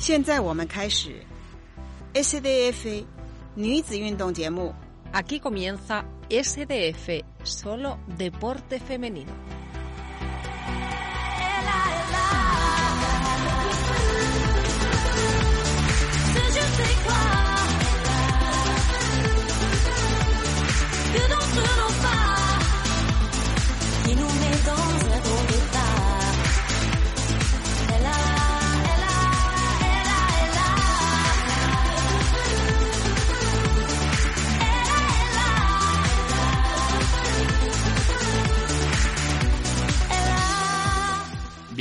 现在我们开始 SDF 女子运动节目。 Aquí comienza SDF, solo deporte femenino.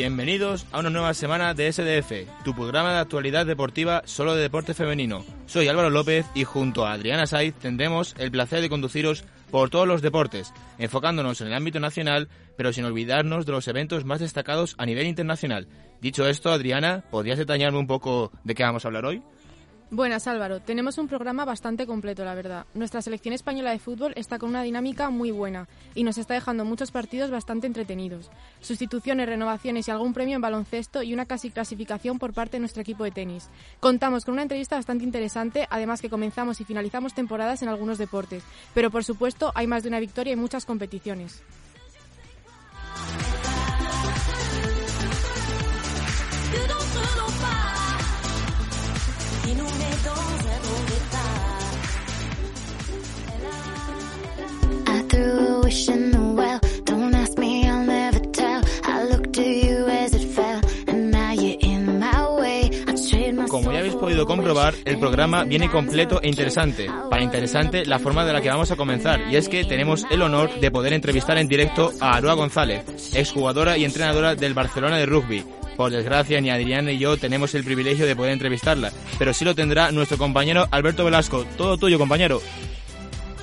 Bienvenidos a una nueva semana de SDF, tu programa de actualidad deportiva solo de deporte femenino. Soy Álvaro López y junto a Adriana Saiz tendremos el placer de conduciros por todos los deportes, enfocándonos en el ámbito nacional, pero sin olvidarnos de los eventos más destacados a nivel internacional. Dicho esto, Adriana, ¿podrías detallarme un poco de qué vamos a hablar hoy? Buenas Álvaro, tenemos un programa bastante completo, la verdad. Nuestra selección española de fútbol está con una dinámica muy buena y nos está dejando muchos partidos bastante entretenidos. Sustituciones, renovaciones y algún premio en baloncesto y una casi clasificación por parte de nuestro equipo de tenis. Contamos con una entrevista bastante interesante, además que comenzamos y finalizamos temporadas en algunos deportes, pero por supuesto hay más de una victoria y muchas competiciones. Como ya habéis podido comprobar, el programa viene completo e interesante. Para interesante, la forma de la que vamos a comenzar, y es que tenemos el honor de poder entrevistar en directo a Aroa González, exjugadora y entrenadora del Barcelona de rugby. Por desgracia, ni Adrián ni yo tenemos el privilegio de poder entrevistarla, pero sí lo tendrá nuestro compañero Alberto Velasco. Todo tuyo, compañero.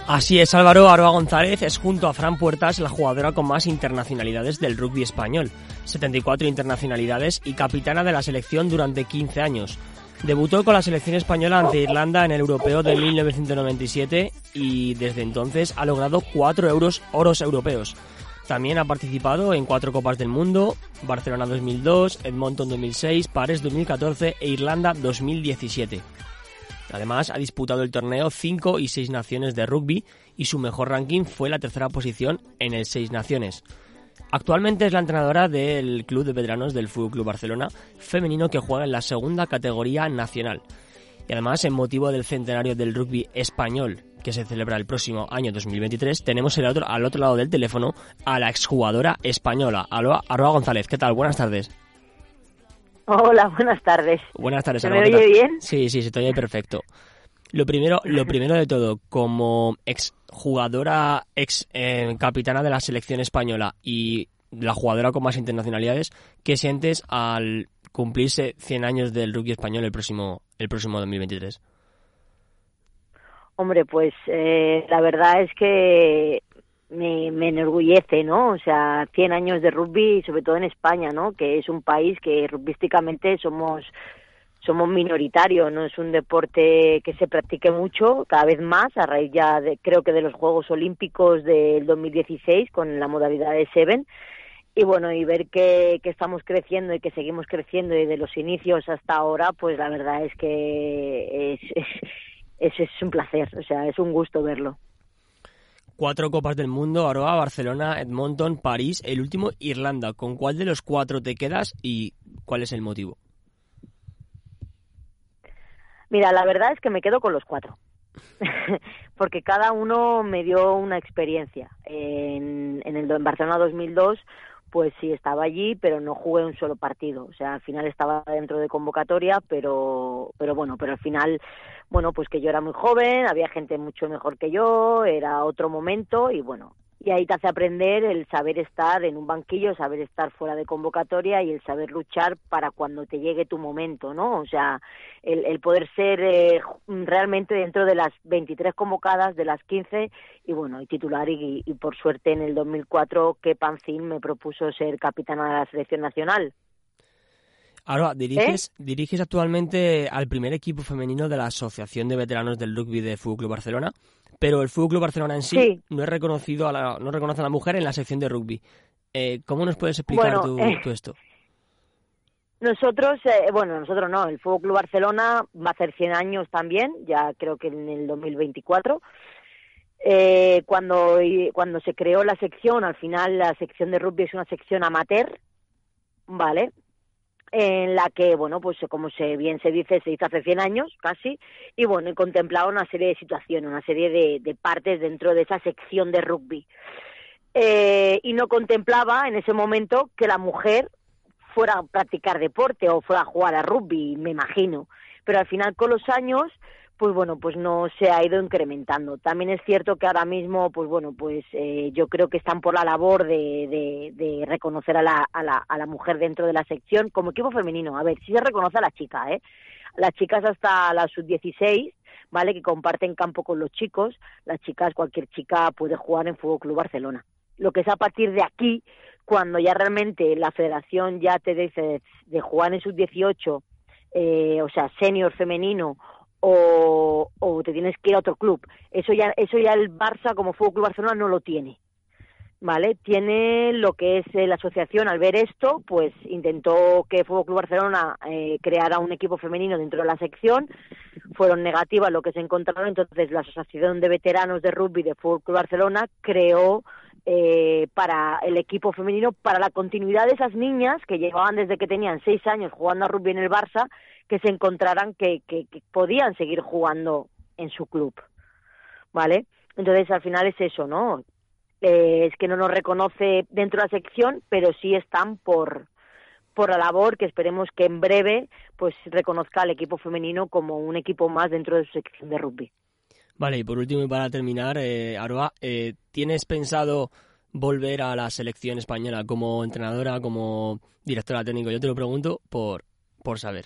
Así es, Álvaro Aroa González es junto a Fran Puertas la jugadora con más internacionalidades del rugby español, 74 internacionalidades y capitana de la selección durante 15 años. Debutó con la selección española ante Irlanda en el Europeo de 1997 y desde entonces ha logrado 4 euros oros europeos. También ha participado en cuatro Copas del Mundo, Barcelona 2002, Edmonton 2006, París 2014 e Irlanda 2017. Además, ha disputado el torneo 5 y 6 naciones de rugby y su mejor ranking fue la tercera posición en el 6 naciones. Actualmente es la entrenadora del Club de Veteranos del Fútbol Club Barcelona femenino que juega en la segunda categoría nacional. Y además, en motivo del centenario del rugby español que se celebra el próximo año 2023, tenemos el otro, al otro lado del teléfono a la exjugadora española, Aroa González. ¿Qué tal? Buenas tardes. Hola, buenas tardes. Buenas tardes, ¿Se Aroa, me ¿qué oye bien? Sí, sí, se te oye perfecto. Lo primero, lo primero de todo, como ex jugadora, ex eh, capitana de la selección española y la jugadora con más internacionalidades, ¿qué sientes al cumplirse 100 años del rugby español el próximo, el próximo 2023? Hombre, pues eh, la verdad es que me, enorgullece, ¿no? O sea, 100 años de rugby, sobre todo en España, ¿no? Que es un país que rugbísticamente somos somos minoritarios, no es un deporte que se practique mucho, cada vez más, a raíz ya de, creo que de los Juegos Olímpicos del 2016 con la modalidad de Seven. Y bueno, y ver que, estamos creciendo y que seguimos creciendo desde los inicios hasta ahora, pues la verdad es que es, es un placer, o sea, es un gusto verlo. Cuatro Copas del Mundo, Aroa, Barcelona, Edmonton, París, el último Irlanda. ¿Con cuál de los cuatro te quedas y cuál es el motivo? Mira, la verdad es que me quedo con los cuatro. Porque cada uno me dio una experiencia. En, en el en Barcelona 2002, pues sí estaba allí, pero no jugué un solo partido. O sea, al final estaba dentro de convocatoria, pero, pero bueno, pero al final, bueno, pues que yo era muy joven, había gente mucho mejor que yo, era otro momento y bueno, y ahí te hace aprender el saber estar en un banquillo, saber estar fuera de convocatoria y el saber luchar para cuando te llegue tu momento, ¿no? O sea, el, el poder ser eh, realmente dentro de las 23 convocadas, de las 15, y bueno, y titular, y, por suerte en el 2004 que Pancín me propuso ser capitana de la selección nacional. Ahora, diriges, diriges actualmente al primer equipo femenino de la Asociación de Veteranos del Rugby de Fútbol Club Barcelona, pero el Fútbol Club Barcelona en sí, Sí. no es reconocido a la, no reconoce a la mujer en la sección de rugby. Eh, ¿Cómo nos puedes explicar Bueno, tú, eh, tú esto? Nosotros, eh, bueno, nosotros no, el Fútbol Club Barcelona va a hacer 100 años también, ya creo que en el 2024. Eh, cuando, cuando se creó la sección, al final la sección de rugby es una sección amateur, ¿vale? En la que, bueno, pues como se bien se dice, se hizo hace 100 años casi, y bueno, contemplaba una serie de situaciones, una serie de, de partes dentro de esa sección de rugby. Eh, y no contemplaba en ese momento que la mujer fuera a practicar deporte o fuera a jugar a rugby, me imagino. Pero al final con los años, pues bueno, pues no se ha ido incrementando. También es cierto que ahora mismo, pues bueno, pues eh, yo creo que están por la labor de, de, de reconocer a la, a, la, a la mujer dentro de la sección como equipo femenino. A ver, sí se reconoce a la chica, ¿eh? Las chicas hasta la sub-16, ¿vale? Que comparten campo con los chicos. Las chicas, cualquier chica puede jugar en Fútbol Club Barcelona. Lo que es a partir de aquí, cuando ya realmente la federación ya te dice de jugar en sub-18, eh, o sea, senior femenino, o, te tienes que ir a otro club. Eso ya, eso ya el Barça como Fútbol Club Barcelona no lo tiene. ¿Vale? Tiene lo que es eh, la asociación, al ver esto, pues intentó que Fútbol Club Barcelona eh, creara un equipo femenino dentro de la sección. Fueron negativas lo que se encontraron, entonces la Asociación de Veteranos de Rugby de Fútbol Club Barcelona creó eh, para el equipo femenino, para la continuidad de esas niñas que llevaban desde que tenían seis años jugando a rugby en el Barça, que se encontraran que, que, que podían seguir jugando en su club, ¿vale? Entonces al final es eso, ¿no? Eh, es que no nos reconoce dentro de la sección, pero sí están por por la labor que esperemos que en breve pues reconozca al equipo femenino como un equipo más dentro de su sección de rugby. Vale, y por último y para terminar, eh, Aroa, eh, ¿tienes pensado volver a la selección española como entrenadora, como directora técnica? Yo te lo pregunto por, por saber.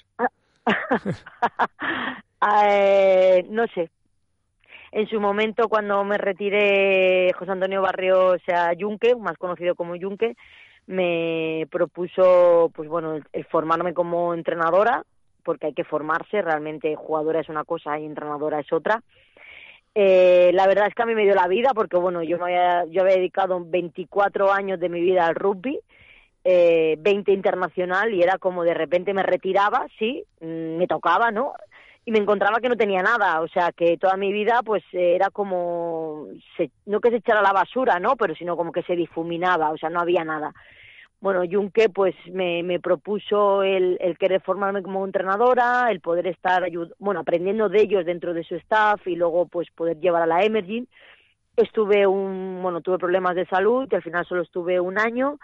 Eh, no sé. En su momento, cuando me retiré, José Antonio Barrio, o sea, Yunque, más conocido como Yunque, me propuso, pues bueno, el, formarme como entrenadora, porque hay que formarse, realmente jugadora es una cosa y entrenadora es otra. Eh, la verdad es que a mí me dio la vida porque bueno yo me había, yo había dedicado 24 años de mi vida al rugby eh, 20 internacional y era como de repente me retiraba sí mm, me tocaba no y me encontraba que no tenía nada o sea que toda mi vida pues eh, era como se, no que se echara la basura no pero sino como que se difuminaba o sea no había nada. Bueno, Junque pues me, me propuso el, el, querer formarme como entrenadora, el poder estar bueno, aprendiendo de ellos dentro de su staff y luego pues poder llevar a la Emerging. Estuve un, bueno, tuve problemas de salud al final solo estuve un año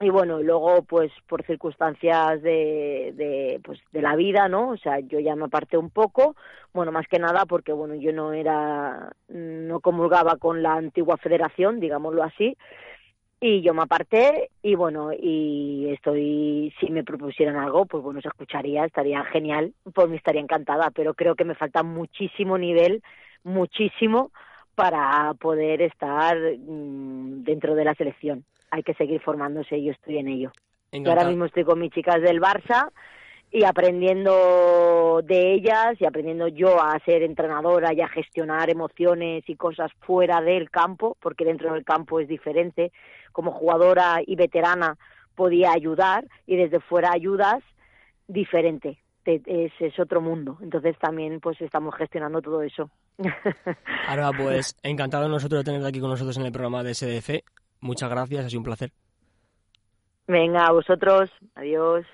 y bueno, luego pues por circunstancias de, de, pues, de la vida, ¿no? O sea, yo ya me aparté un poco, bueno, más que nada porque bueno, yo no era, no comulgaba con la antigua federación, digámoslo así, y yo me aparté y bueno y estoy si me propusieran algo pues bueno se escucharía estaría genial pues me estaría encantada pero creo que me falta muchísimo nivel muchísimo para poder estar mmm, dentro de la selección hay que seguir formándose y yo estoy en ello y ahora mismo estoy con mis chicas del Barça y aprendiendo de ellas y aprendiendo yo a ser entrenadora y a gestionar emociones y cosas fuera del campo, porque dentro del campo es diferente. Como jugadora y veterana podía ayudar y desde fuera ayudas diferente. Es, es otro mundo. Entonces también pues estamos gestionando todo eso. Ahora pues encantado nosotros de tenerte aquí con nosotros en el programa de SDF. Muchas gracias, ha sido un placer. Venga, a vosotros. Adiós.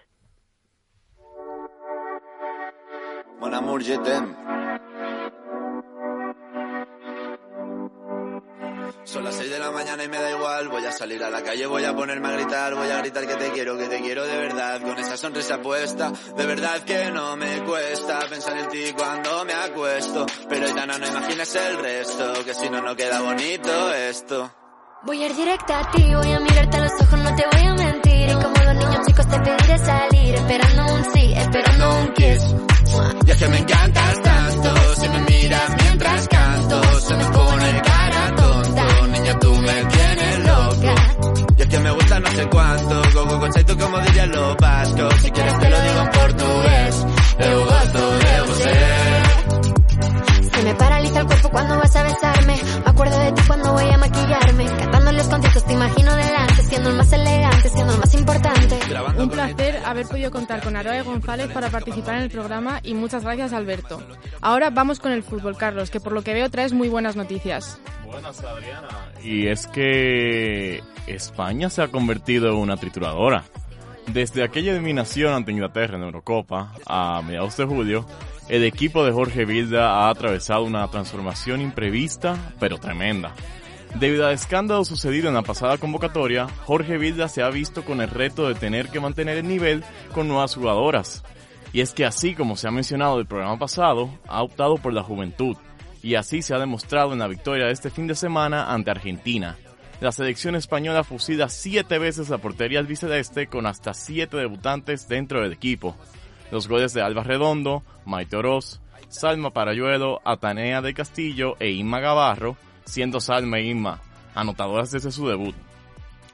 Je t'aime. Son las 6 de la mañana y me da igual. Voy a salir a la calle, voy a ponerme a gritar. Voy a gritar que te quiero, que te quiero de verdad. Con esa sonrisa puesta, de verdad que no me cuesta pensar en ti cuando me acuesto. Pero Itana, no imagines el resto, que si no, no queda bonito esto. Voy a ir directa a ti, voy a mirarte a los ojos, no te voy a mentir. Y como los niños chicos te pediré salir, esperando un sí, esperando un kiss. Y es que me encantas tanto, si me miras mientras canto, se me pone cara tonto, niña tú me tienes loca. Y es que me gusta no sé cuánto, go go go tú como dirían los vascos, si quieres te lo digo en portugués, eu gosto de você. Se me paraliza el cuerpo cuando vas a besarme, me acuerdo de ti cuando voy a maquillarme, cantando en los conciertos te imagino delante, siendo el más elegante, siendo el más importante. Un placer haber podido contar con Aroa González para participar en el programa y muchas gracias Alberto. Ahora vamos con el fútbol, Carlos, que por lo que veo traes muy buenas noticias. Buenas, Adriana. Y es que España se ha convertido en una trituradora. Desde aquella eliminación ante Inglaterra en la Eurocopa a mediados de julio, el equipo de Jorge Vilda ha atravesado una transformación imprevista, pero tremenda. Debido al escándalo sucedido en la pasada convocatoria, Jorge Vilda se ha visto con el reto de tener que mantener el nivel con nuevas jugadoras. Y es que así como se ha mencionado del programa pasado, ha optado por la juventud, y así se ha demostrado en la victoria de este fin de semana ante Argentina. La selección española fusila siete veces la portería albiceleste con hasta siete debutantes dentro del equipo. Los goles de Alba Redondo, Maite Oroz, Salma Parayuelo, Atanea de Castillo e Inma Gavarro, siendo Salma e Inma anotadoras desde su debut.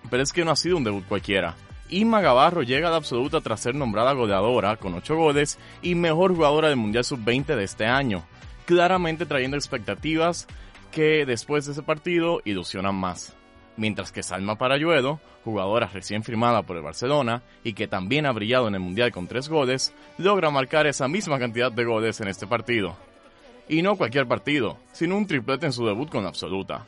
Pero es que no ha sido un debut cualquiera. Inma Gavarro llega a la absoluta tras ser nombrada goleadora con 8 goles y mejor jugadora del Mundial Sub-20 de este año, claramente trayendo expectativas que después de ese partido ilusionan más mientras que Salma Parayuelo, jugadora recién firmada por el Barcelona y que también ha brillado en el Mundial con tres goles, logra marcar esa misma cantidad de goles en este partido. Y no cualquier partido, sino un triplete en su debut con absoluta.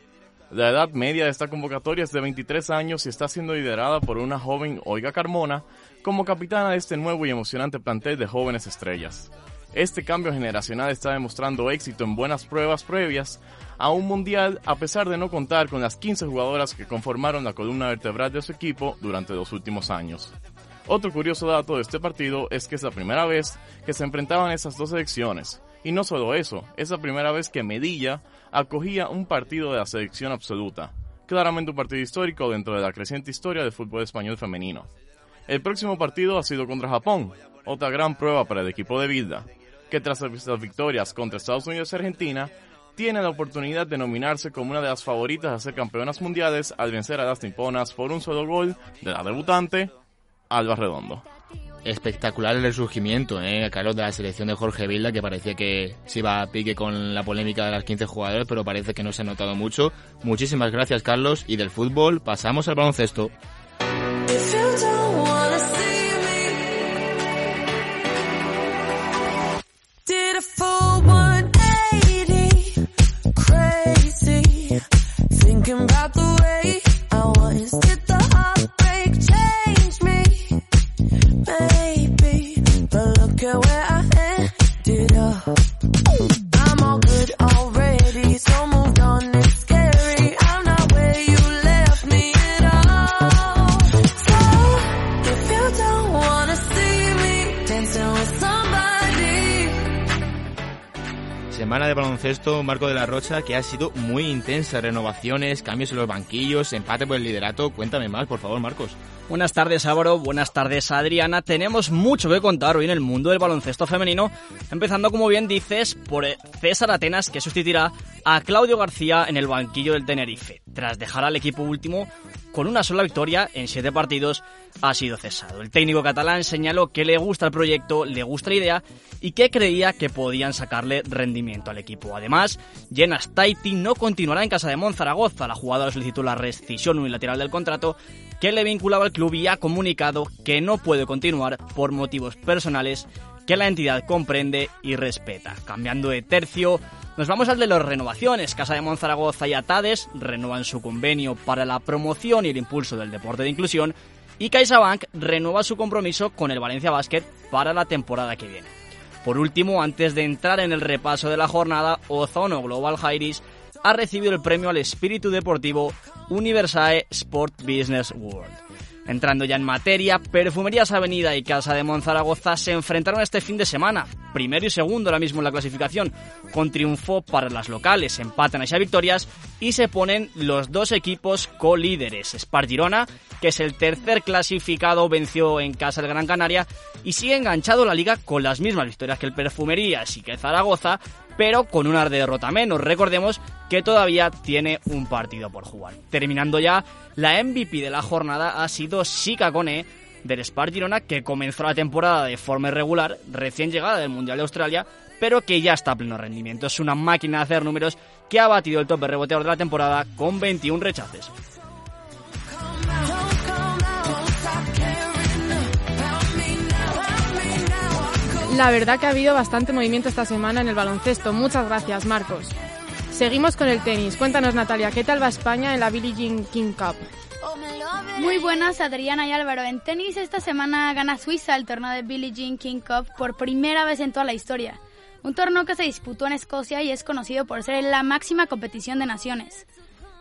La edad media de esta convocatoria es de 23 años y está siendo liderada por una joven Oiga Carmona como capitana de este nuevo y emocionante plantel de jóvenes estrellas. Este cambio generacional está demostrando éxito en buenas pruebas previas a un mundial a pesar de no contar con las 15 jugadoras que conformaron la columna vertebral de su equipo durante los últimos años. Otro curioso dato de este partido es que es la primera vez que se enfrentaban esas dos selecciones. Y no solo eso, es la primera vez que Medilla acogía un partido de la selección absoluta. Claramente un partido histórico dentro de la creciente historia del fútbol español femenino. El próximo partido ha sido contra Japón, otra gran prueba para el equipo de Vilda, que tras las victorias contra Estados Unidos y Argentina, tiene la oportunidad de nominarse como una de las favoritas a ser campeonas mundiales al vencer a las niponas por un solo gol de la debutante, Alba Redondo. Espectacular el resurgimiento, ¿eh? Carlos, de la selección de Jorge Vilda, que parecía que se iba a pique con la polémica de las 15 jugadores, pero parece que no se ha notado mucho. Muchísimas gracias, Carlos. Y del fútbol pasamos al baloncesto. Marco de la Rocha, que ha sido muy intensa. Renovaciones, cambios en los banquillos, empate por el liderato. Cuéntame más, por favor, Marcos. Buenas tardes Álvaro, buenas tardes Adriana. Tenemos mucho que contar hoy en el mundo del baloncesto femenino, empezando como bien dices por César Atenas que sustituirá a Claudio García en el banquillo del Tenerife. Tras dejar al equipo último con una sola victoria en siete partidos, ha sido cesado. El técnico catalán señaló que le gusta el proyecto, le gusta la idea y que creía que podían sacarle rendimiento al equipo. Además, Jenna Staiti no continuará en casa de Monzaragoza. La jugadora solicitó la rescisión unilateral del contrato que le vinculaba al club y ha comunicado que no puede continuar por motivos personales que la entidad comprende y respeta. Cambiando de tercio, nos vamos al de las renovaciones. Casa de Monzaragoza y Atades renuevan su convenio para la promoción y el impulso del deporte de inclusión y CaixaBank renueva su compromiso con el Valencia Basket para la temporada que viene. Por último, antes de entrar en el repaso de la jornada, Ozono Global Jairis ha recibido el premio al espíritu deportivo Universae Sport Business World. Entrando ya en materia, Perfumerías Avenida y Casa de Monzaragoza se enfrentaron este fin de semana, primero y segundo ahora mismo en la clasificación, con triunfo para las locales, empatan a victorias y se ponen los dos equipos co-líderes. Spar Girona, que es el tercer clasificado, venció en casa del Gran Canaria y sigue enganchado la liga con las mismas victorias que el Perfumerías y que Zaragoza, pero con una derrota menos. Recordemos que todavía tiene un partido por jugar. Terminando ya, la MVP de la jornada ha sido Sika Kone del Spar Girona, que comenzó la temporada de forma irregular, recién llegada del Mundial de Australia, pero que ya está a pleno rendimiento. Es una máquina de hacer números que ha batido el top de reboteador de la temporada con 21 rechaces. La verdad que ha habido bastante movimiento esta semana en el baloncesto. Muchas gracias, Marcos. Seguimos con el tenis. Cuéntanos, Natalia, ¿qué tal va España en la Billie Jean King Cup? Muy buenas, Adriana y Álvaro. En tenis esta semana gana Suiza el torneo de Billie Jean King Cup por primera vez en toda la historia. Un torneo que se disputó en Escocia y es conocido por ser la máxima competición de naciones.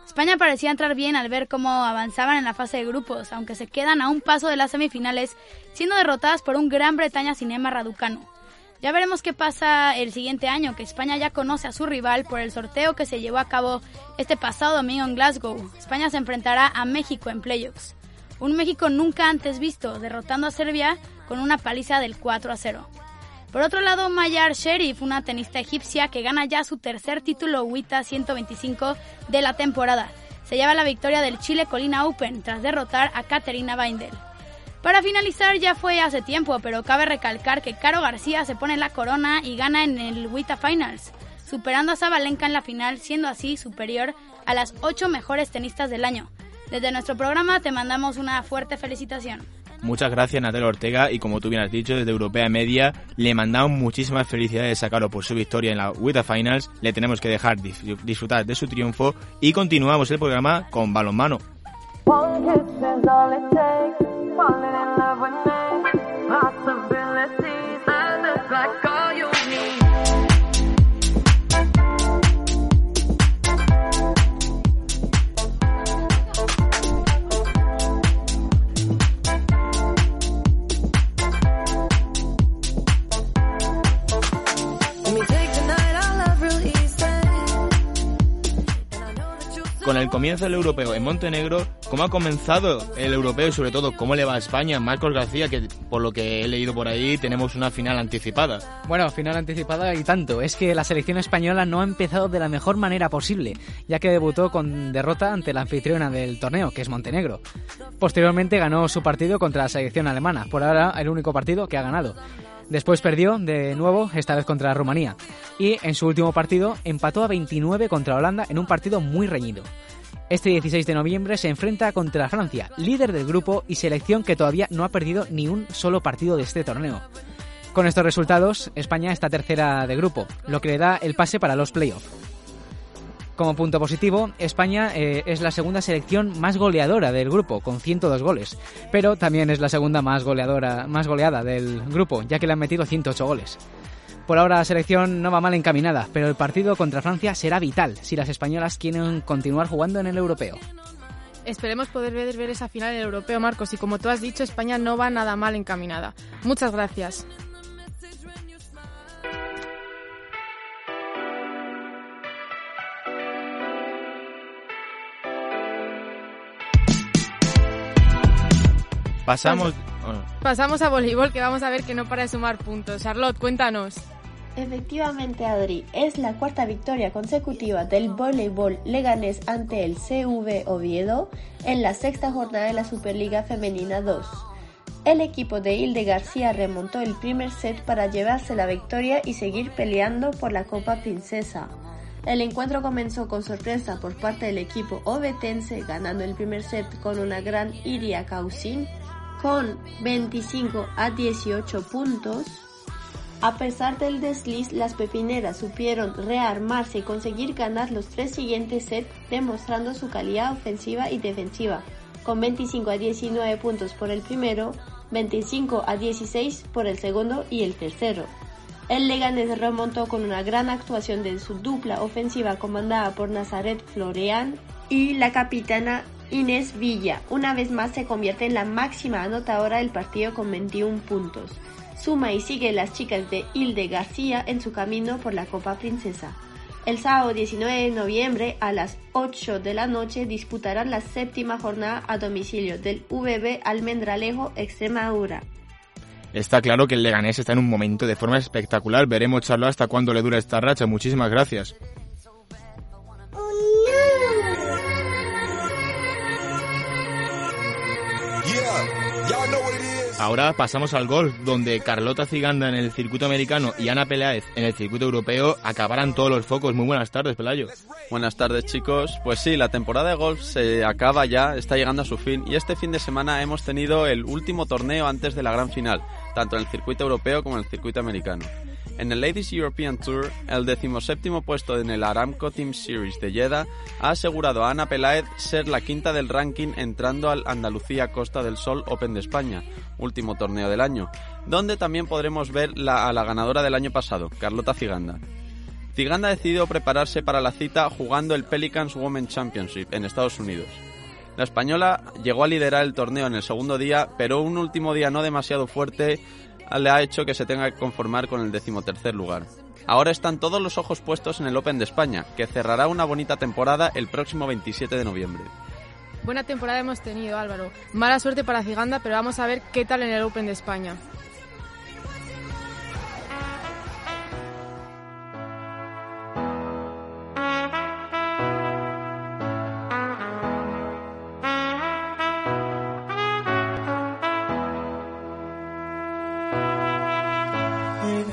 España parecía entrar bien al ver cómo avanzaban en la fase de grupos, aunque se quedan a un paso de las semifinales, siendo derrotadas por un Gran Bretaña Cinema Raducano. Ya veremos qué pasa el siguiente año, que España ya conoce a su rival por el sorteo que se llevó a cabo este pasado domingo en Glasgow. España se enfrentará a México en playoffs. Un México nunca antes visto, derrotando a Serbia con una paliza del 4 a 0. Por otro lado, Mayar Sherif, una tenista egipcia que gana ya su tercer título WTA 125 de la temporada, se lleva la victoria del Chile Colina Open tras derrotar a Caterina Weindel. Para finalizar ya fue hace tiempo, pero cabe recalcar que Caro García se pone la corona y gana en el WTA Finals, superando a Zabalenka en la final, siendo así superior a las ocho mejores tenistas del año. Desde nuestro programa te mandamos una fuerte felicitación. Muchas gracias Natalia Ortega y como tú bien has dicho desde Europea Media le mandamos muchísimas felicidades a Caro por su victoria en la WTA Finals, le tenemos que dejar dis- disfrutar de su triunfo y continuamos el programa con balonmano. Falling in love with me, possibilities, and it's like. Con el comienzo del europeo en Montenegro, ¿cómo ha comenzado el europeo y sobre todo cómo le va a España? Marcos García, que por lo que he leído por ahí tenemos una final anticipada. Bueno, final anticipada y tanto. Es que la selección española no ha empezado de la mejor manera posible, ya que debutó con derrota ante la anfitriona del torneo, que es Montenegro. Posteriormente ganó su partido contra la selección alemana, por ahora el único partido que ha ganado. Después perdió de nuevo, esta vez contra Rumanía. Y en su último partido empató a 29 contra Holanda en un partido muy reñido. Este 16 de noviembre se enfrenta contra Francia, líder del grupo y selección que todavía no ha perdido ni un solo partido de este torneo. Con estos resultados, España está tercera de grupo, lo que le da el pase para los playoffs. Como punto positivo, España eh, es la segunda selección más goleadora del grupo, con 102 goles, pero también es la segunda más goleadora, más goleada del grupo, ya que le han metido 108 goles. Por ahora la selección no va mal encaminada, pero el partido contra Francia será vital si las españolas quieren continuar jugando en el europeo. Esperemos poder ver, ver esa final en el europeo, Marcos. Y como tú has dicho, España no va nada mal encaminada. Muchas gracias. Pasamos... Pasamos a voleibol, que vamos a ver que no para de sumar puntos. Charlotte, cuéntanos. Efectivamente, Adri, es la cuarta victoria consecutiva del voleibol leganés ante el CV Oviedo en la sexta jornada de la Superliga Femenina 2. El equipo de Hilde García remontó el primer set para llevarse la victoria y seguir peleando por la Copa Princesa. El encuentro comenzó con sorpresa por parte del equipo obetense, ganando el primer set con una gran Iria Causin con 25 a 18 puntos. A pesar del desliz, las pepineras supieron rearmarse y conseguir ganar los tres siguientes sets, demostrando su calidad ofensiva y defensiva, con 25 a 19 puntos por el primero, 25 a 16 por el segundo y el tercero. El Leganés remontó con una gran actuación de su dupla ofensiva comandada por Nazaret Florean y la capitana Inés Villa. Una vez más se convierte en la máxima anotadora del partido con 21 puntos. Suma y sigue las chicas de Hilde García en su camino por la Copa Princesa. El sábado 19 de noviembre a las 8 de la noche disputarán la séptima jornada a domicilio del VB Almendralejo Extremadura. Está claro que el Leganés está en un momento de forma espectacular. Veremos, Charlo, hasta cuándo le dura esta racha. Muchísimas gracias. Ahora pasamos al golf, donde Carlota Ciganda en el circuito americano y Ana Peláez en el circuito europeo acabarán todos los focos. Muy buenas tardes, Pelayo. Buenas tardes chicos, pues sí, la temporada de golf se acaba ya, está llegando a su fin y este fin de semana hemos tenido el último torneo antes de la gran final, tanto en el circuito europeo como en el circuito americano. En el Ladies European Tour, el decimoséptimo puesto en el Aramco Team Series de Jeddah ha asegurado a Ana Peláez ser la quinta del ranking entrando al Andalucía Costa del Sol Open de España, último torneo del año, donde también podremos ver a la ganadora del año pasado, Carlota Ciganda. Ciganda ha decidido prepararse para la cita jugando el Pelicans Women Championship en Estados Unidos. La española llegó a liderar el torneo en el segundo día, pero un último día no demasiado fuerte le ha hecho que se tenga que conformar con el decimotercer lugar. Ahora están todos los ojos puestos en el Open de España, que cerrará una bonita temporada el próximo 27 de noviembre. Buena temporada hemos tenido, Álvaro. Mala suerte para Ciganda, pero vamos a ver qué tal en el Open de España.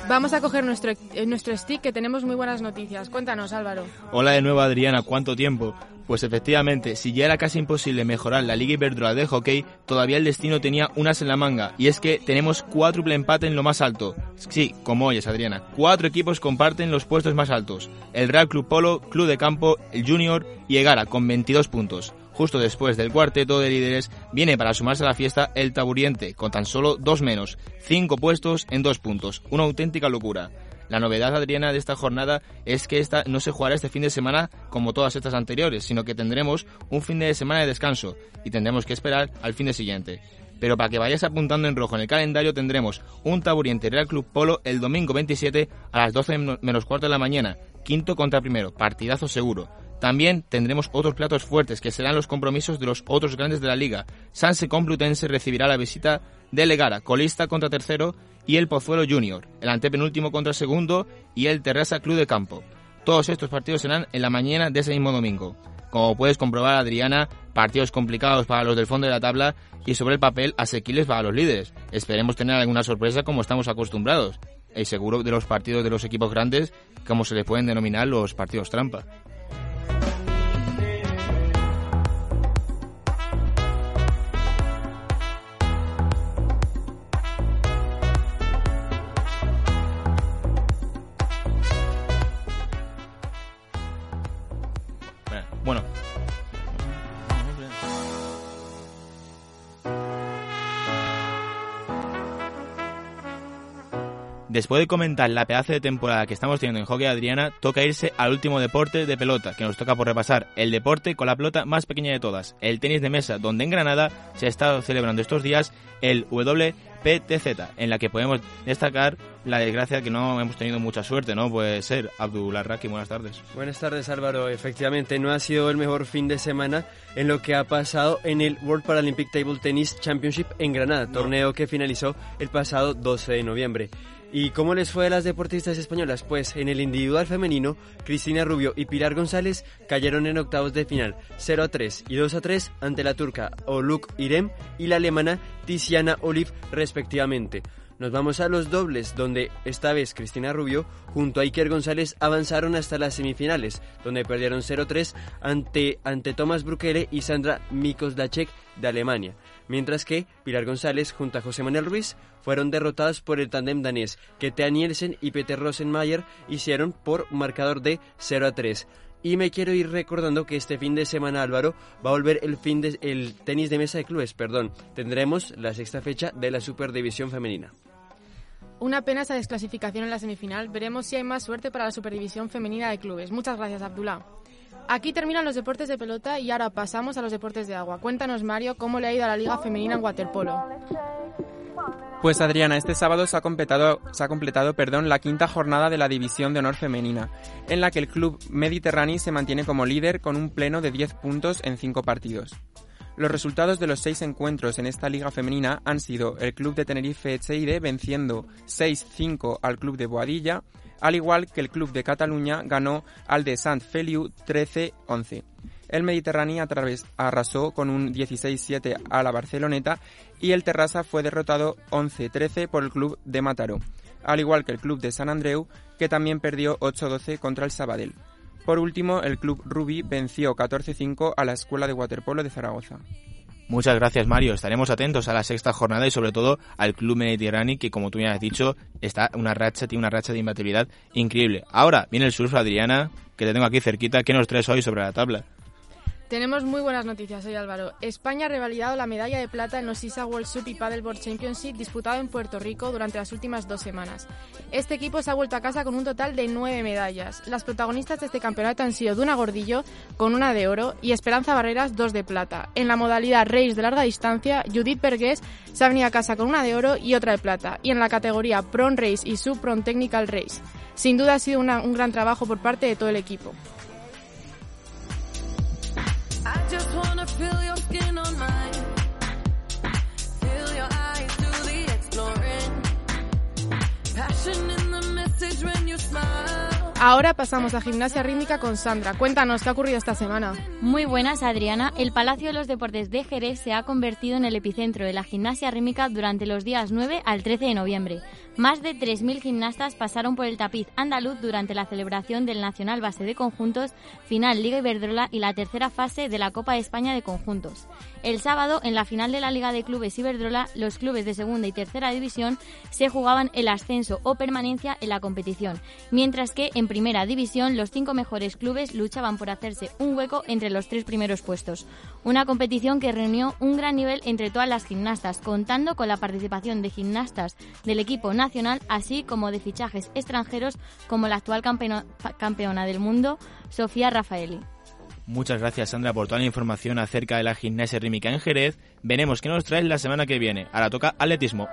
Vamos a coger nuestro, eh, nuestro stick, que tenemos muy buenas noticias. Cuéntanos, Álvaro. Hola de nuevo Adriana, ¿cuánto tiempo? Pues efectivamente, si ya era casi imposible mejorar la Liga Iberdrola de hockey, todavía el destino tenía unas en la manga, y es que tenemos cuádruple empate en lo más alto. Sí, como oyes Adriana, cuatro equipos comparten los puestos más altos. El Real Club Polo, Club de Campo, el Junior y Egara con 22 puntos. Justo después del cuarteto de líderes viene para sumarse a la fiesta el Taburiente, con tan solo dos menos, cinco puestos en dos puntos, una auténtica locura. La novedad, Adriana, de esta jornada es que esta no se jugará este fin de semana como todas estas anteriores, sino que tendremos un fin de semana de descanso y tendremos que esperar al fin de siguiente. Pero para que vayas apuntando en rojo en el calendario tendremos un Taburiente Real Club Polo el domingo 27 a las 12 menos cuarto de la mañana, quinto contra primero, partidazo seguro. También tendremos otros platos fuertes que serán los compromisos de los otros grandes de la liga. Sanse Complutense recibirá la visita de Legara, colista contra tercero, y el Pozuelo Junior, el antepenúltimo contra segundo, y el Terrassa Club de Campo. Todos estos partidos serán en la mañana de ese mismo domingo. Como puedes comprobar, Adriana, partidos complicados para los del fondo de la tabla y sobre el papel asequibles para los líderes. Esperemos tener alguna sorpresa como estamos acostumbrados. Y seguro de los partidos de los equipos grandes, como se les pueden denominar los partidos trampa. Después de comentar la pedazo de temporada que estamos teniendo en hockey Adriana, toca irse al último deporte de pelota, que nos toca por repasar, el deporte con la pelota más pequeña de todas, el tenis de mesa, donde en Granada se ha estado celebrando estos días el WPTZ, en la que podemos destacar la desgracia que no hemos tenido mucha suerte, ¿no? Puede ser. Abdullah Raki, buenas tardes. Buenas tardes Álvaro, efectivamente no ha sido el mejor fin de semana en lo que ha pasado en el World Paralympic Table Tennis Championship en Granada, torneo que finalizó el pasado 12 de noviembre. ¿Y cómo les fue a las deportistas españolas? Pues en el individual femenino, Cristina Rubio y Pilar González cayeron en octavos de final 0 a 3 y 2 a 3 ante la turca Oluk Irem y la alemana Tiziana Olive respectivamente. Nos vamos a los dobles, donde esta vez Cristina Rubio junto a Iker González avanzaron hasta las semifinales, donde perdieron 0-3 ante, ante Thomas Brukele y Sandra Mikoslacek de Alemania. Mientras que Pilar González junto a José Manuel Ruiz fueron derrotados por el tandem danés que Thea Nielsen y Peter Rosenmayer hicieron por marcador de 0 a 3. Y me quiero ir recordando que este fin de semana, Álvaro, va a volver el, fin de, el tenis de mesa de clubes, perdón. Tendremos la sexta fecha de la Superdivisión Femenina. Una pena esa desclasificación en la semifinal. Veremos si hay más suerte para la Superdivisión Femenina de Clubes. Muchas gracias, Abdullah. Aquí terminan los deportes de pelota y ahora pasamos a los deportes de agua. Cuéntanos, Mario, cómo le ha ido a la Liga Femenina en waterpolo. Pues Adriana, este sábado se ha completado, perdón, la quinta jornada de la División de Honor Femenina, en la que el club Mediterráneo se mantiene como líder con un pleno de 10 puntos en 5 partidos. Los resultados de los seis encuentros en esta liga femenina han sido el club de Tenerife Echeide venciendo 6-5 al club de Boadilla, al igual que el club de Cataluña ganó al de Sant Feliu 13-11. El Mediterráneo arrasó con un 16-7 a la Barceloneta y el Terrassa fue derrotado 11-13 por el club de Mataró, al igual que el club de San Andreu, que también perdió 8-12 contra el Sabadell. Por último, el club Rubí venció 14-5 a la Escuela de Waterpolo de Zaragoza. Muchas gracias, Mario. Estaremos atentos a la sexta jornada y sobre todo al Club Mediterráneo, que como tú ya has dicho, está una racha, tiene una racha de imbatibilidad increíble. Ahora viene el surf, Adriana, que te tengo aquí cerquita. ¿Qué nos traes hoy sobre la tabla? Tenemos muy buenas noticias hoy, Álvaro. España ha revalidado la medalla de plata en los ISA World Sup y Paddleboard Championship disputado en Puerto Rico durante las últimas dos semanas. Este equipo se ha vuelto a casa con un total de nueve medallas. Las protagonistas de este campeonato han sido Duna Gordillo, con una de oro, y Esperanza Barreras, dos de plata. En la modalidad Race de larga distancia, Judith Bergués se ha venido a casa con una de oro y otra de plata. Y en la categoría Pron Race y Sub Pron Technical Race. Sin duda ha sido un gran trabajo por parte de todo el equipo. I just Ahora pasamos a gimnasia rítmica con Sandra. Cuéntanos, ¿qué ha ocurrido esta semana? Muy buenas, Adriana. El Palacio de los Deportes de Jerez se ha convertido en el epicentro de la gimnasia rítmica durante los días 9 al 13 de noviembre. Más de 3.000 gimnastas pasaron por el tapiz andaluz durante la celebración del Nacional Base de Conjuntos, final Liga Iberdrola y la tercera fase de la Copa de España de Conjuntos. El sábado, en la final de la Liga de Clubes Iberdrola, los clubes de segunda y tercera división se jugaban el ascenso o permanencia en la competición, mientras que en primera división los cinco mejores clubes luchaban por hacerse un hueco entre los tres primeros puestos. Una competición que reunió un gran nivel entre todas las gimnastas, contando con la participación de gimnastas del equipo nacional, así como de fichajes extranjeros como la actual campeona, del mundo, Sofía Rafaeli. Muchas gracias, Sandra, por toda la información acerca de la gimnasia rítmica en Jerez. Veremos qué nos traes la semana que viene. Ahora toca atletismo.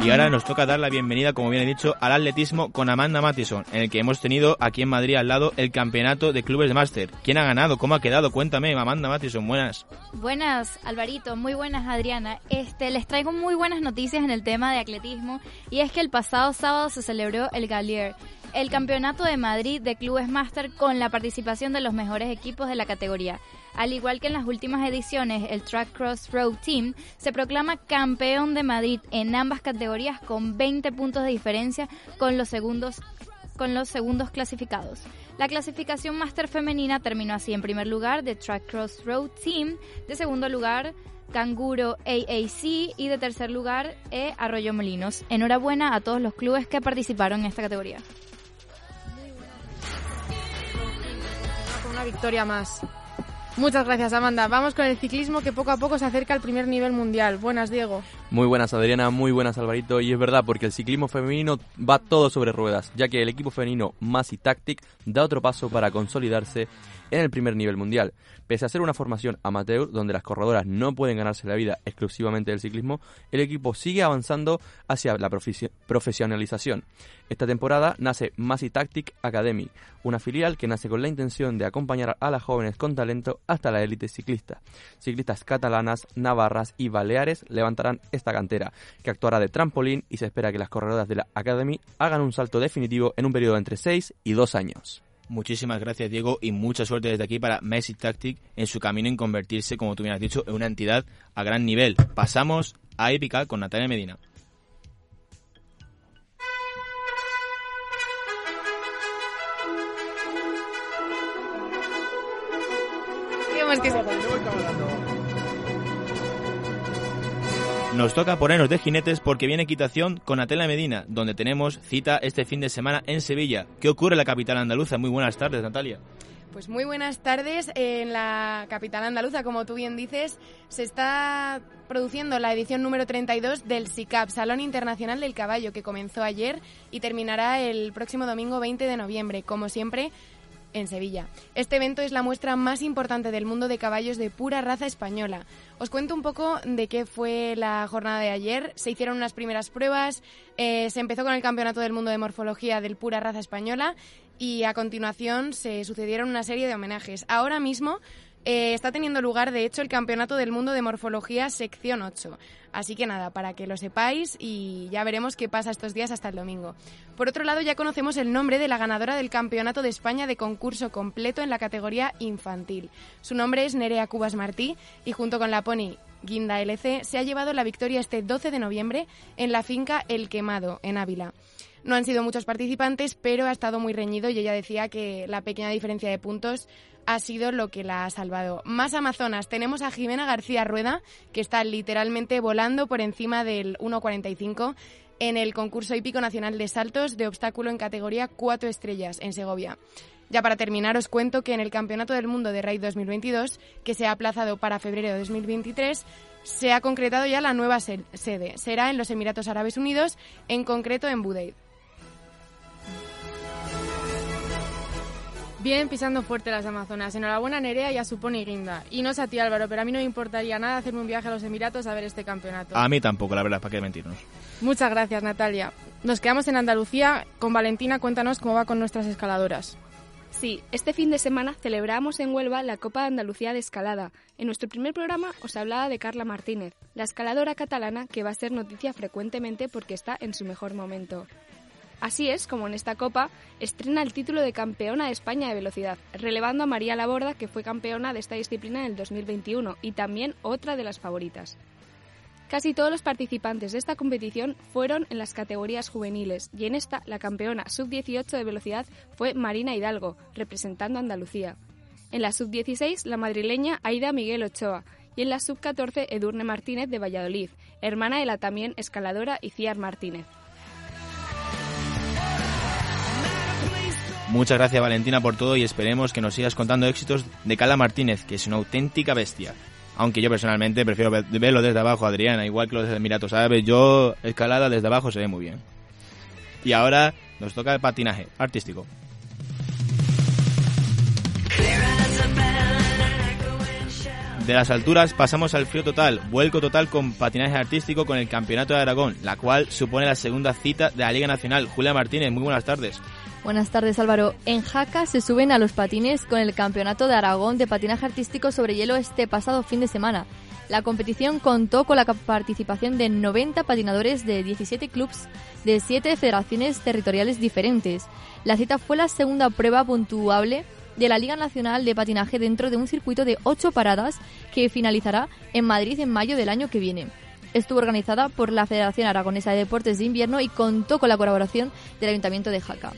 Y ahora nos toca dar la bienvenida, como bien he dicho, al atletismo con Amanda Mattison, en el que hemos tenido aquí en Madrid al lado el campeonato de clubes de máster. ¿Quién ha ganado? ¿Cómo ha quedado? Cuéntame, Amanda Mattison, buenas. Buenas, Alvarito, muy buenas, Adriana. Este, les traigo muy buenas noticias en el tema de atletismo y es que el pasado sábado se celebró el Galier, el Campeonato de Madrid de Clubes Máster con la participación de los mejores equipos de la categoría. Al igual que en las últimas ediciones, el Track Cross Road Team se proclama campeón de Madrid en ambas categorías con 20 puntos de diferencia con los segundos con los segundos clasificados. La clasificación máster femenina terminó así en primer lugar de Track Cross Road Team, de segundo lugar Canguro AAC y de tercer lugar eh, Arroyo Molinos. Enhorabuena a todos los clubes que participaron en esta categoría. Una victoria más. Muchas gracias, Amanda. Vamos con el ciclismo que poco a poco se acerca al primer nivel mundial. Buenas, Diego. Muy buenas Adriana, muy buenas Alvarito y es verdad porque el ciclismo femenino va todo sobre ruedas, ya que el equipo femenino Masi Tactic da otro paso para consolidarse en el primer nivel mundial. Pese a ser una formación amateur donde las corredoras no pueden ganarse la vida exclusivamente del ciclismo, el equipo sigue avanzando hacia la profesi- profesionalización. Esta temporada nace Masi Tactic Academy, una filial que nace con la intención de acompañar a las jóvenes con talento hasta la élite ciclista. Ciclistas catalanas, navarras y baleares levantarán esta cantera, que actuará de trampolín y se espera que las corredoras de la Academy hagan un salto definitivo en un periodo entre 6 y 2 años. Muchísimas gracias, Diego, y mucha suerte desde aquí para Messi Tactic en su camino en convertirse, como tú bien has dicho, en una entidad a gran nivel. Pasamos a Épica con Natalia Medina. Nos toca ponernos de jinetes porque viene equitación con Natalia Medina, donde tenemos cita este fin de semana en Sevilla. ¿Qué ocurre en la capital andaluza? Muy buenas tardes, Natalia. Pues muy buenas tardes. En la capital andaluza, como tú bien dices, se está produciendo la edición número 32 del SICAP, Salón Internacional del Caballo, que comenzó ayer y terminará el próximo domingo 20 de noviembre, como siempre en Sevilla. Este evento es la muestra más importante del mundo de caballos de pura raza española. Os cuento un poco de qué fue la jornada de ayer. Se hicieron unas primeras pruebas, eh, se empezó con el Campeonato del Mundo de Morfología del pura raza española y a continuación se sucedieron una serie de homenajes. Ahora mismo eh, está teniendo lugar, de hecho, el Campeonato del Mundo de Morfología sección 8. Así que nada, para que lo sepáis y ya veremos qué pasa estos días hasta el domingo. Por otro lado, ya conocemos el nombre de la ganadora del Campeonato de España de concurso completo en la categoría infantil. Su nombre es Nerea Cubas Martí y junto con la pony Guinda LC se ha llevado la victoria este 12 de noviembre en la finca El Quemado, en Ávila. No han sido muchos participantes, pero ha estado muy reñido y ella decía que la pequeña diferencia de puntos ha sido lo que la ha salvado. Más Amazonas, tenemos a Jimena García Rueda, que está literalmente volando por encima del 1.45 en el concurso hípico nacional de saltos de obstáculo en categoría 4 estrellas en Segovia. Ya para terminar, os cuento que en el Campeonato del Mundo de Raid 2022, que se ha aplazado para febrero de 2023, se ha concretado ya la nueva se- sede. Será en los Emiratos Árabes Unidos, en concreto en Budeid. Bien pisando fuerte las Amazonas. Enhorabuena Nerea y a su pony Guinda. Y no sé a ti Álvaro, pero a mí no me importaría nada hacerme un viaje a los Emiratos a ver este campeonato. A mí tampoco, la verdad, para qué mentirnos. Muchas gracias Natalia. Nos quedamos en Andalucía. Con Valentina, cuéntanos cómo va con nuestras escaladoras. Sí, este fin de semana celebramos en Huelva la Copa de Andalucía de Escalada. En nuestro primer programa os hablaba de Carla Martínez, la escaladora catalana que va a ser noticia frecuentemente porque está en su mejor momento. Así es como en esta Copa estrena el título de campeona de España de velocidad, relevando a María Laborda, que fue campeona de esta disciplina en el 2021 y también otra de las favoritas. Casi todos los participantes de esta competición fueron en las categorías juveniles y en esta la campeona sub-18 de velocidad fue Marina Hidalgo, representando a Andalucía. En la sub-16 la madrileña Aida Miguel Ochoa y en la sub-14 Edurne Martínez de Valladolid, hermana de la también escaladora Iciar Martínez. Muchas gracias Valentina por todo y esperemos que nos sigas contando éxitos de Cala Martínez, que es una auténtica bestia. Aunque yo personalmente prefiero ver- verlo desde abajo, Adriana, igual que los Emiratos Árabes, yo escalada desde abajo se ve muy bien. Y ahora nos toca el patinaje artístico. De las alturas pasamos al frío total, vuelco total con patinaje artístico con el Campeonato de Aragón, la cual supone la segunda cita de la Liga Nacional. Julia Martínez, muy buenas tardes. Buenas tardes Álvaro. En Jaca se suben a los patines con el Campeonato de Aragón de Patinaje Artístico sobre hielo este pasado fin de semana. La competición contó con la participación de 90 patinadores de 17 clubs de 7 federaciones territoriales diferentes. La cita fue la segunda prueba puntuable de la Liga Nacional de Patinaje dentro de un circuito de 8 paradas que finalizará en Madrid en mayo del año que viene. Estuvo organizada por la Federación Aragonesa de Deportes de Invierno y contó con la colaboración del Ayuntamiento de Jaca.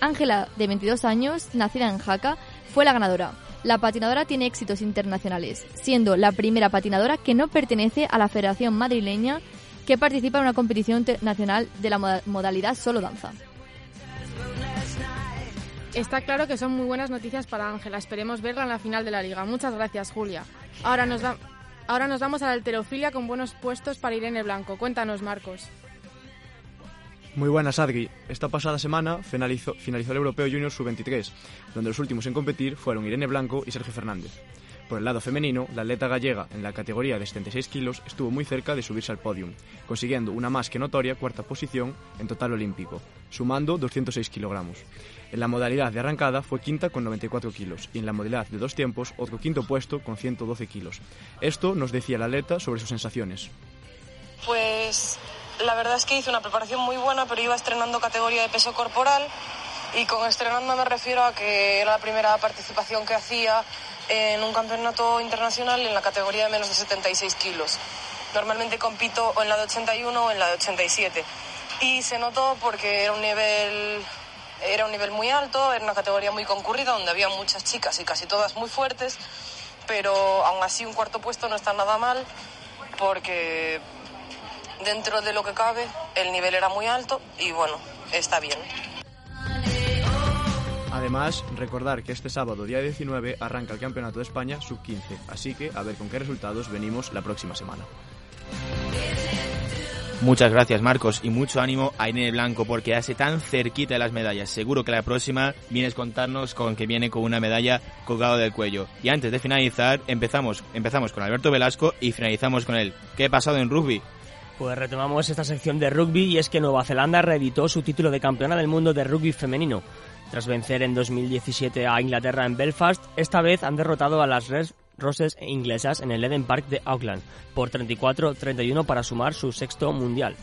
Ángela, de 22 años, nacida en Jaca, fue la ganadora. La patinadora tiene éxitos internacionales, siendo la primera patinadora que no pertenece a la Federación Madrileña que participa en una competición nacional de la moda- modalidad solo danza. Está claro que son muy buenas noticias para Ángela. Esperemos verla en la final de la liga. Muchas gracias, Julia. Ahora nos, da- ahora nos vamos a la alterofilia con buenos puestos para Irene Blanco. Cuéntanos, Marcos. Muy buenas, Adri. Esta pasada semana finalizó, finalizó el Europeo Junior Sub-23, donde los últimos en competir fueron Irene Blanco y Sergio Fernández. Por el lado femenino, la atleta gallega en la categoría de 76 kilos estuvo muy cerca de subirse al podium, consiguiendo una más que notoria cuarta posición en total olímpico, sumando 206 kilogramos. En la modalidad de arrancada fue quinta con 94 kilos y en la modalidad de dos tiempos otro quinto puesto con 112 kilos. Esto nos decía la atleta sobre sus sensaciones. Pues la verdad es que hice una preparación muy buena, pero iba estrenando categoría de peso corporal y con estrenando me refiero a que era la primera participación que hacía en un campeonato internacional en la categoría de menos de 76 kilos. Normalmente compito o en la de 81 o en la de 87 y se notó porque era un nivel era un nivel muy alto, era una categoría muy concurrida donde había muchas chicas y casi todas muy fuertes, pero aún así un cuarto puesto no está nada mal porque dentro de lo que cabe el nivel era muy alto y bueno, está bien. Además, recordar que este sábado, día 19, arranca el Campeonato de España Sub-15, así que a ver con qué resultados venimos la próxima semana. Muchas gracias Marcos y mucho ánimo a Irene Blanco porque hace tan cerquita de las medallas. Seguro que la próxima vienes a contarnos con que viene con una medalla colgada del cuello. Y antes de finalizar, empezamos, empezamos con Alberto Velasco y finalizamos con él. ¿Qué ha pasado en rugby? Pues retomamos esta sección de rugby y es que Nueva Zelanda reeditó su título de campeona del mundo de rugby femenino. Tras vencer en 2017 a Inglaterra en Belfast, esta vez han derrotado a las Red Roses inglesas en el Eden Park de Auckland por 34-31 para sumar su sexto mundial.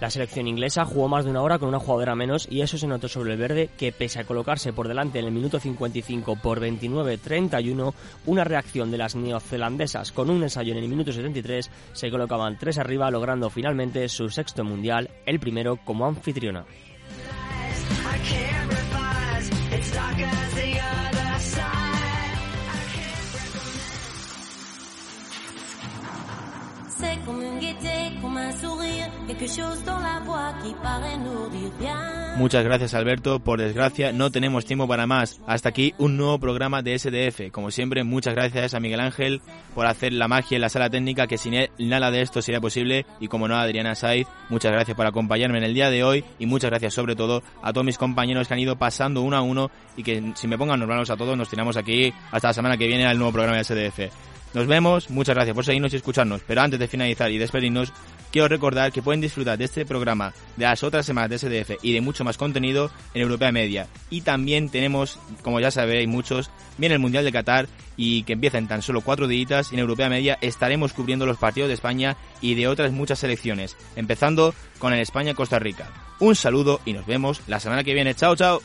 La selección inglesa jugó más de una hora con una jugadora menos y eso se notó sobre el verde que pese a colocarse por delante en el minuto 55 por 29-31, una reacción de las neozelandesas con un ensayo en el minuto 73 se colocaban tres arriba logrando finalmente su sexto mundial, el primero como anfitriona. Muchas gracias Alberto, por desgracia no tenemos tiempo para más. Hasta aquí un nuevo programa de SDF. Como siempre, muchas gracias a Miguel Ángel por hacer la magia en la sala técnica, que sin él nada de esto sería posible. Y como no, Adriana Saiz, muchas gracias por acompañarme en el día de hoy y muchas gracias sobre todo a todos mis compañeros que han ido pasando uno a uno y que si me pongan normalos a todos nos tiramos aquí hasta la semana que viene al nuevo programa de SDF. Nos vemos, muchas gracias por seguirnos y escucharnos, pero antes de finalizar y despedirnos, quiero recordar que pueden disfrutar de este programa, de las otras semanas de SDF y de mucho más contenido en Europea Media. Y también tenemos, como ya sabéis muchos, viene el Mundial de Qatar y que empieza en tan solo cuatro días y en Europea Media estaremos cubriendo los partidos de España y de otras muchas selecciones, empezando con el España-Costa Rica. Un saludo y nos vemos la semana que viene. Chao, chao.